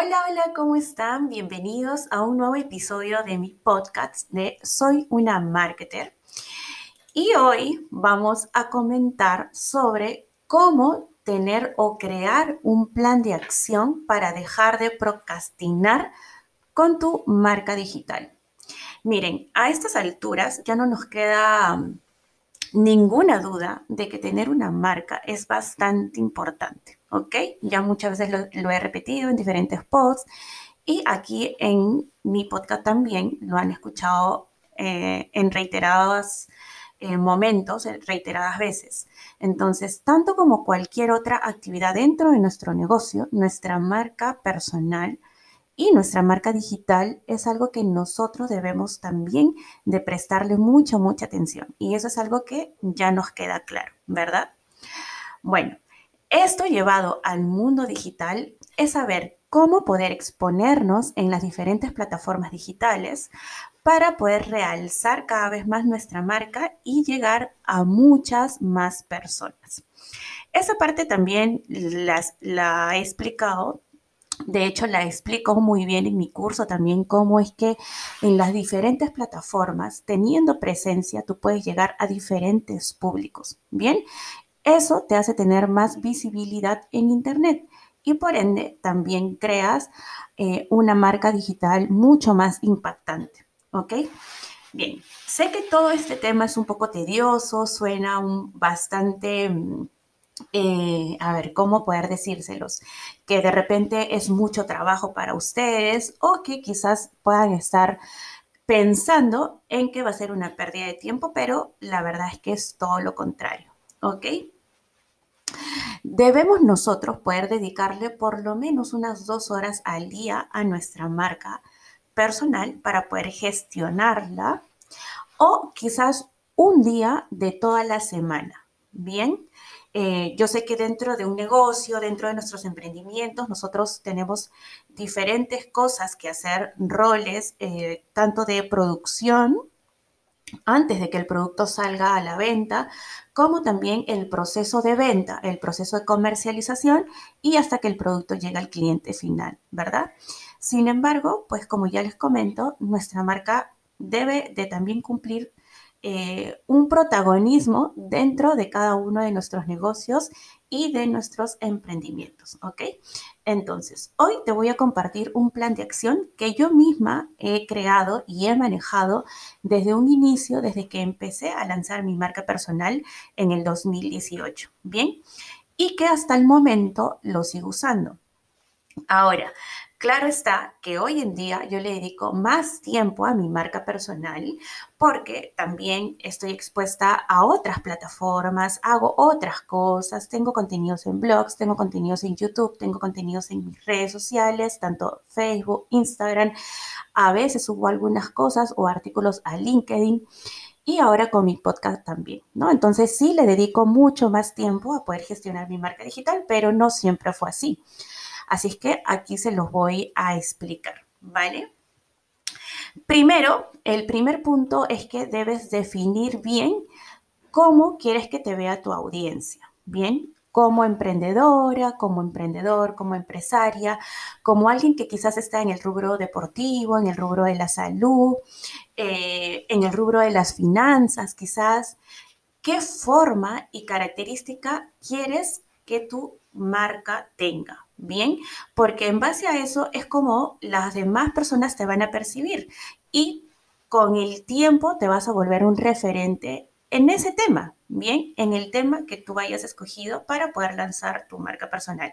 Hola, hola, ¿cómo están? Bienvenidos a un nuevo episodio de mi podcast de Soy una marketer. Y hoy vamos a comentar sobre cómo tener o crear un plan de acción para dejar de procrastinar con tu marca digital. Miren, a estas alturas ya no nos queda um, ninguna duda de que tener una marca es bastante importante. ¿Ok? Ya muchas veces lo, he repetido en diferentes posts y aquí en mi podcast también lo han escuchado eh, en reiterados eh, momentos, reiteradas veces. Entonces, tanto como cualquier otra actividad dentro de nuestro negocio, nuestra marca personal y nuestra marca digital es algo que nosotros debemos también de prestarle mucha, mucha atención. Y eso es algo que ya nos queda claro, ¿verdad? Bueno, esto llevado al mundo digital es saber cómo poder exponernos en las diferentes plataformas digitales para poder realzar cada vez más nuestra marca y llegar a muchas más personas. Esa parte también la he explicado de hecho, la explico muy bien en mi curso también cómo es que en las diferentes plataformas, teniendo presencia, tú puedes llegar a diferentes públicos. Bien, eso te hace tener más visibilidad en Internet y por ende también creas eh, una marca digital mucho más impactante. ¿Ok? Bien, sé que todo este tema es un poco tedioso, suena un bastante... Mm, eh, a ver, ¿cómo poder decírselos? Que de repente es mucho trabajo para ustedes o que quizás puedan estar pensando en que va a ser una pérdida de tiempo, pero la verdad es que es todo lo contrario, ¿ok? Debemos nosotros poder dedicarle por lo menos unas dos horas al día a nuestra marca personal para poder gestionarla o quizás un día de toda la semana. Bien, eh, yo sé que dentro de un negocio, dentro de nuestros emprendimientos, nosotros tenemos diferentes cosas que hacer, roles, eh, tanto de producción, antes de que el producto salga a la venta, como también el proceso de venta, el proceso de comercialización y hasta que el producto llegue al cliente final, ¿verdad? Sin embargo, pues como ya les comento, nuestra marca debe de también cumplir eh, un protagonismo dentro de cada uno de nuestros negocios y de nuestros emprendimientos, ¿ok? Entonces, hoy te voy a compartir un plan de acción que yo misma he creado y he manejado desde un inicio, desde que empecé a lanzar mi marca personal en el 2018, ¿bien? Y que hasta el momento lo sigo usando. Ahora, Claro está que hoy en día yo le dedico más tiempo a mi marca personal porque también estoy expuesta a otras plataformas, hago otras cosas, tengo contenidos en blogs, tengo contenidos en YouTube, tengo contenidos en mis redes sociales, tanto Facebook, Instagram, a veces subo algunas cosas o artículos a LinkedIn y ahora con mi podcast también, ¿no? Entonces sí le dedico mucho más tiempo a poder gestionar mi marca digital, pero no siempre fue así. Así es que aquí se los voy a explicar, ¿vale? Primero, el primer punto es que debes definir bien cómo quieres que te vea tu audiencia, ¿bien? Como emprendedora, como emprendedor, como empresaria, como alguien que quizás está en el rubro deportivo, en el rubro de la salud, eh, en el rubro de las finanzas, quizás. ¿Qué forma y característica quieres que tu marca tenga? Bien, porque en base a eso es como las demás personas te van a percibir y con el tiempo te vas a volver un referente en ese tema, bien, en el tema que tú hayas escogido para poder lanzar tu marca personal.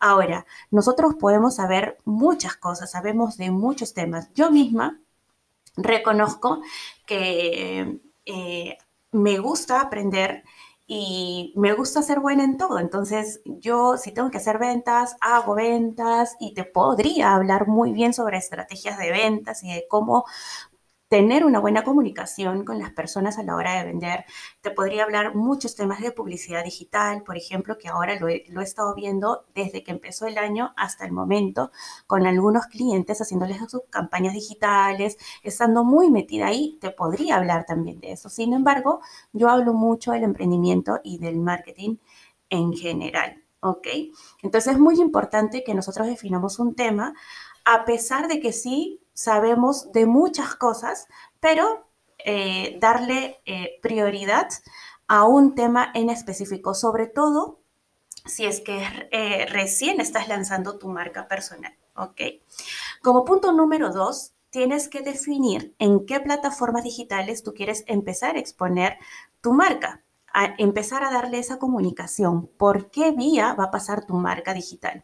Ahora, nosotros podemos saber muchas cosas, sabemos de muchos temas. Yo misma reconozco que eh, me gusta aprender y me gusta ser buena en todo. Entonces, yo si tengo que hacer ventas, hago ventas y te podría hablar muy bien sobre estrategias de ventas y de cómo tener una buena comunicación con las personas a la hora de vender. Te podría hablar muchos temas de publicidad digital, por ejemplo, que ahora lo he, estado viendo desde que empezó el año hasta el momento con algunos clientes haciéndoles sus campañas digitales, estando muy metida ahí, te podría hablar también de eso. Sin embargo, yo hablo mucho del emprendimiento y del marketing en general. ¿ok? Entonces es muy importante que nosotros definamos un tema, a pesar de que sí sabemos de muchas cosas, pero eh, darle eh, prioridad a un tema en específico, sobre todo si es que eh, recién estás lanzando tu marca personal, ¿ok? Como punto número dos, tienes que definir en qué plataformas digitales tú quieres empezar a exponer tu marca, a empezar a darle esa comunicación. ¿Por qué vía va a pasar tu marca digital?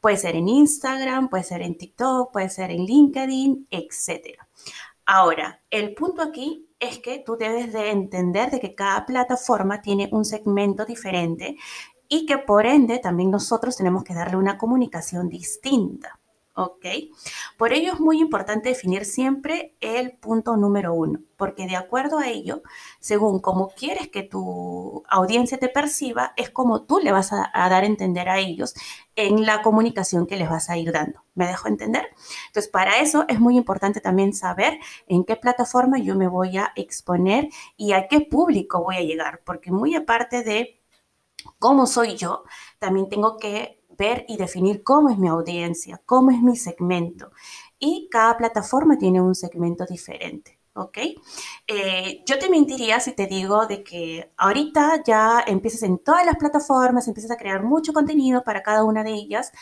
Puede ser en Instagram, puede ser en TikTok, puede ser en LinkedIn, etc. Ahora, el punto aquí es que tú debes de entender de que cada plataforma tiene un segmento diferente y que por ende también nosotros tenemos que darle una comunicación distinta. ¿Ok? Por ello es muy importante definir siempre el punto número uno, porque de acuerdo a ello, según cómo quieres que tu audiencia te perciba, es como tú le vas a, a, dar a entender a ellos en la comunicación que les vas a ir dando. ¿Me dejo entender? Entonces, para eso es muy importante también saber en qué plataforma yo me voy a exponer y a qué público voy a llegar, porque muy aparte de cómo soy yo, también tengo que ver y definir cómo es mi audiencia, cómo es mi segmento. Y cada plataforma tiene un segmento diferente. ¿ok? Eh, yo te mentiría si te digo de que ahorita ya empiezas en todas las plataformas, empiezas a crear mucho contenido para cada una de ellas,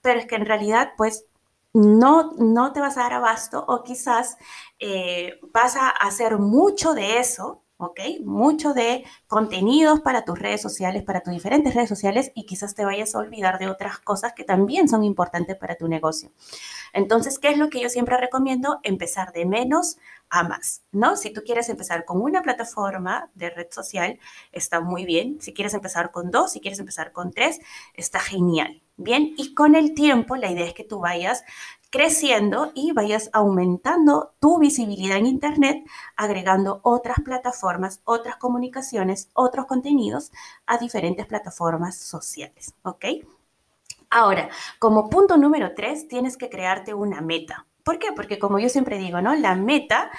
pero es que en realidad, pues, no, no te vas a dar abasto o quizás eh, vas a hacer mucho de eso ¿ok? Mucho de contenidos para tus redes sociales, para tus diferentes redes sociales y quizás te vayas a olvidar de otras cosas que también son importantes para tu negocio. Entonces, ¿qué es lo que yo siempre recomiendo? Empezar de menos a más, ¿no? Si tú quieres empezar con una plataforma de red social, está muy bien. Si quieres empezar con dos, si quieres empezar con tres, está genial. Bien, y con el tiempo la idea es que tú vayas creciendo y vayas aumentando tu visibilidad en Internet, agregando otras plataformas, otras comunicaciones, otros contenidos a diferentes plataformas sociales, ¿ok? Ahora, como punto número tres, tienes que crearte una meta. ¿Por qué? Porque como yo siempre digo, ¿no? La meta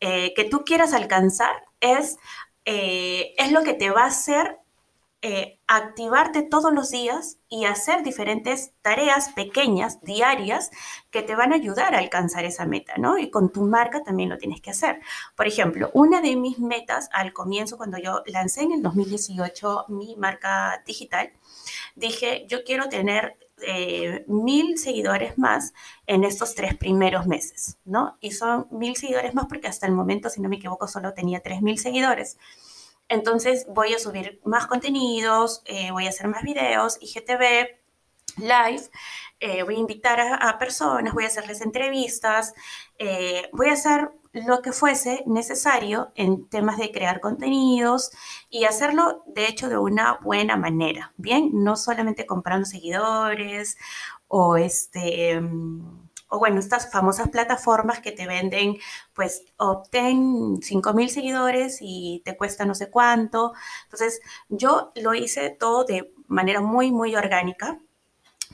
eh, que tú quieras alcanzar es, eh, es lo que te va a hacer eh, activarte todos los días y hacer diferentes tareas pequeñas, diarias, que te van a ayudar a alcanzar esa meta, ¿no? Y con tu marca también lo tienes que hacer. Por ejemplo, una de mis metas al comienzo, cuando yo lancé en el 2018 mi marca digital, dije, yo quiero tener eh, mil seguidores más en estos tres primeros meses, ¿no? Y son mil seguidores más porque hasta el momento, si no me equivoco, solo tenía tres mil seguidores. Entonces voy a subir más contenidos, eh, voy a hacer más videos, IGTV, live, eh, voy a invitar a, personas, voy a hacerles entrevistas, eh, voy a hacer lo que fuese necesario en temas de crear contenidos y hacerlo de hecho de una buena manera, ¿bien? No solamente comprando seguidores o este mm, o bueno, estas famosas plataformas que te venden, pues obtén 5.000 seguidores y te cuesta no sé cuánto. Entonces, yo lo hice todo de manera muy, muy orgánica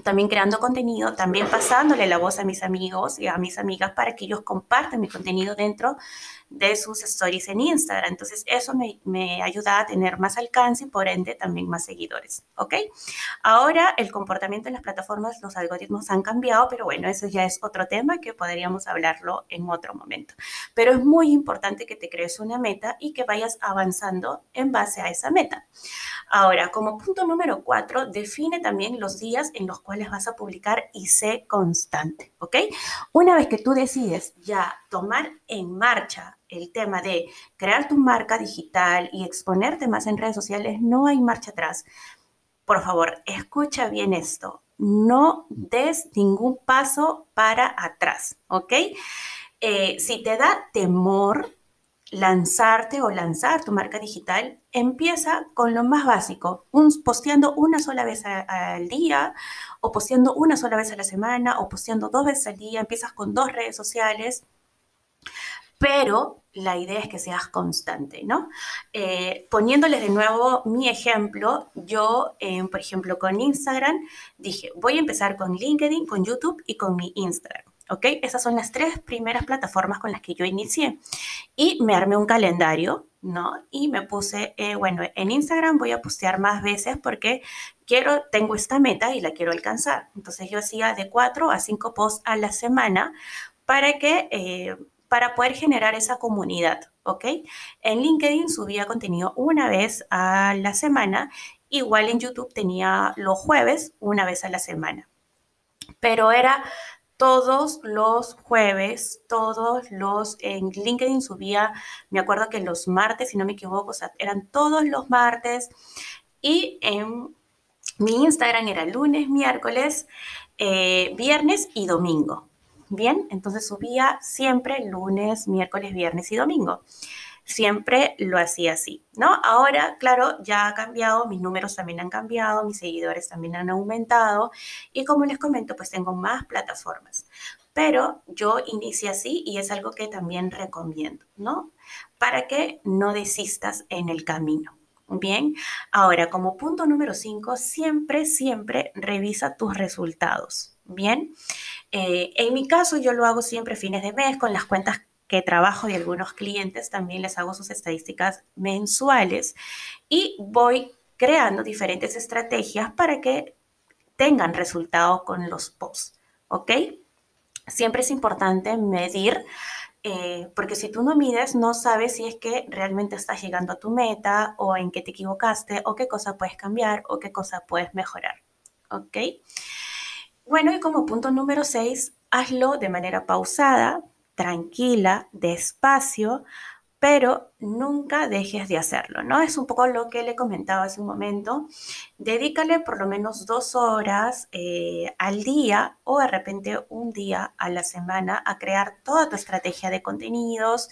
también creando contenido, también pasándole la voz a mis amigos y a mis amigas para que ellos compartan mi contenido dentro de sus stories en Instagram. Entonces, eso me, me, ayuda a tener más alcance y por ende también más seguidores, ¿ok? Ahora, el comportamiento en las plataformas, los algoritmos han cambiado, pero bueno, eso ya es otro tema que podríamos hablarlo en otro momento. Pero es muy importante que te crees una meta y que vayas avanzando en base a esa meta. Ahora, como punto número cuatro, define también los días en los cuales vas a publicar y sé constante, ¿ok? Una vez que tú decides ya tomar en marcha el tema de crear tu marca digital y exponerte más en redes sociales, no hay marcha atrás. Por favor, escucha bien esto. No des ningún paso para atrás, ¿ok? Eh, si te da temor lanzarte o lanzar tu marca digital, empieza con lo más básico, posteando una sola vez al día o posteando una sola vez a la semana o posteando dos veces al día, empiezas con dos redes sociales, pero la idea es que seas constante, ¿no? Eh, poniéndoles de nuevo mi ejemplo, yo, eh, por ejemplo, con Instagram, dije, voy a empezar con LinkedIn, con YouTube y con mi Instagram. ¿ok? Esas son las tres primeras plataformas con las que yo inicié. Y me armé un calendario, ¿no? Y me puse, eh, bueno, en Instagram voy a postear más veces porque quiero, tengo esta meta y la quiero alcanzar. Entonces yo hacía de cuatro a cinco posts a la semana para que... Eh, para poder generar esa comunidad, ¿ok? En LinkedIn subía contenido una vez a la semana, igual en YouTube tenía los jueves una vez a la semana, pero era todos los jueves, todos los, en LinkedIn subía, me acuerdo que los martes, si no me equivoco, eran todos los martes y en mi Instagram era lunes, miércoles, eh, viernes y domingo. Bien, entonces subía siempre lunes, miércoles, viernes y domingo siempre lo hacía así, ¿no? Ahora, claro, ya ha cambiado, mis números también han cambiado, mis seguidores también han aumentado y como les comento, pues tengo más plataformas. Pero yo inicié así y es algo que también recomiendo, ¿no? Para que no desistas en el camino. Bien, ahora como punto número 5, siempre, siempre revisa tus resultados. Bien, eh, en mi caso yo lo hago siempre fines de mes con las cuentas que trabajo y algunos clientes también les hago sus estadísticas mensuales y voy creando diferentes estrategias para que tengan resultados con los posts, ¿ok? Siempre es importante medir, eh, porque si tú no mides, no sabes si es que realmente estás llegando a tu meta o en qué te equivocaste o qué cosa puedes cambiar o qué cosa puedes mejorar, ¿ok? Bueno, y como punto número 6, hazlo de manera pausada, tranquila, despacio, pero nunca dejes de hacerlo, ¿no? Es un poco lo que le comentaba hace un momento. Dedícale por lo menos dos horas eh, al día o de repente un día a la semana a crear toda tu estrategia de contenidos,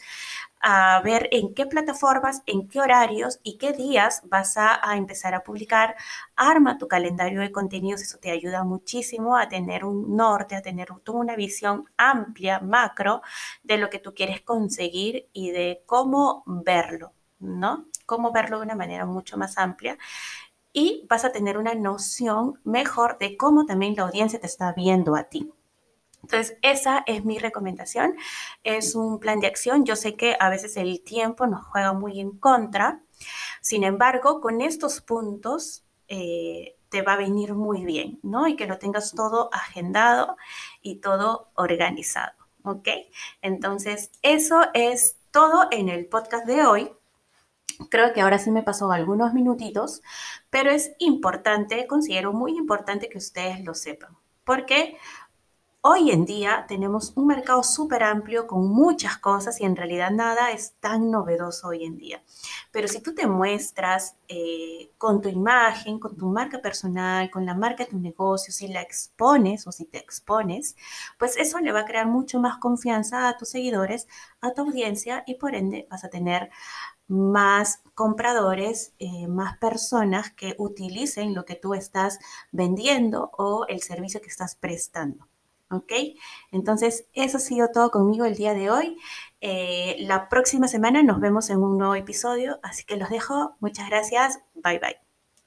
a ver en qué plataformas, en qué horarios y qué días vas a, empezar a publicar. Arma tu calendario de contenidos, eso te ayuda muchísimo a tener un norte, a tener una visión amplia, macro, de lo que tú quieres conseguir y de cómo verlo, ¿no? Cómo verlo de una manera mucho más amplia. Y vas a tener una noción mejor de cómo también la audiencia te está viendo a ti. Entonces, esa es mi recomendación. Es un plan de acción. Yo sé que a veces el tiempo nos juega muy en contra. Sin embargo, con estos puntos eh, te va a venir muy bien, ¿no? Y que lo tengas todo agendado y todo organizado, ¿ok? Entonces, eso es todo en el podcast de hoy. Creo que ahora sí me pasó algunos minutitos, pero es importante, considero muy importante que ustedes lo sepan, porque Hoy en día tenemos un mercado súper amplio con muchas cosas y en realidad nada es tan novedoso hoy en día. Pero si tú te muestras eh, con tu imagen, con tu marca personal, con la marca de tu negocio, si la expones o si te expones, pues eso le va a crear mucho más confianza a tus seguidores, a tu audiencia y por ende vas a tener más compradores, eh, más personas que utilicen lo que tú estás vendiendo o el servicio que estás prestando. ¿Ok? Entonces, eso ha sido todo conmigo el día de hoy. Eh, la próxima semana nos vemos en un nuevo episodio, así que los dejo. Muchas gracias. Bye bye.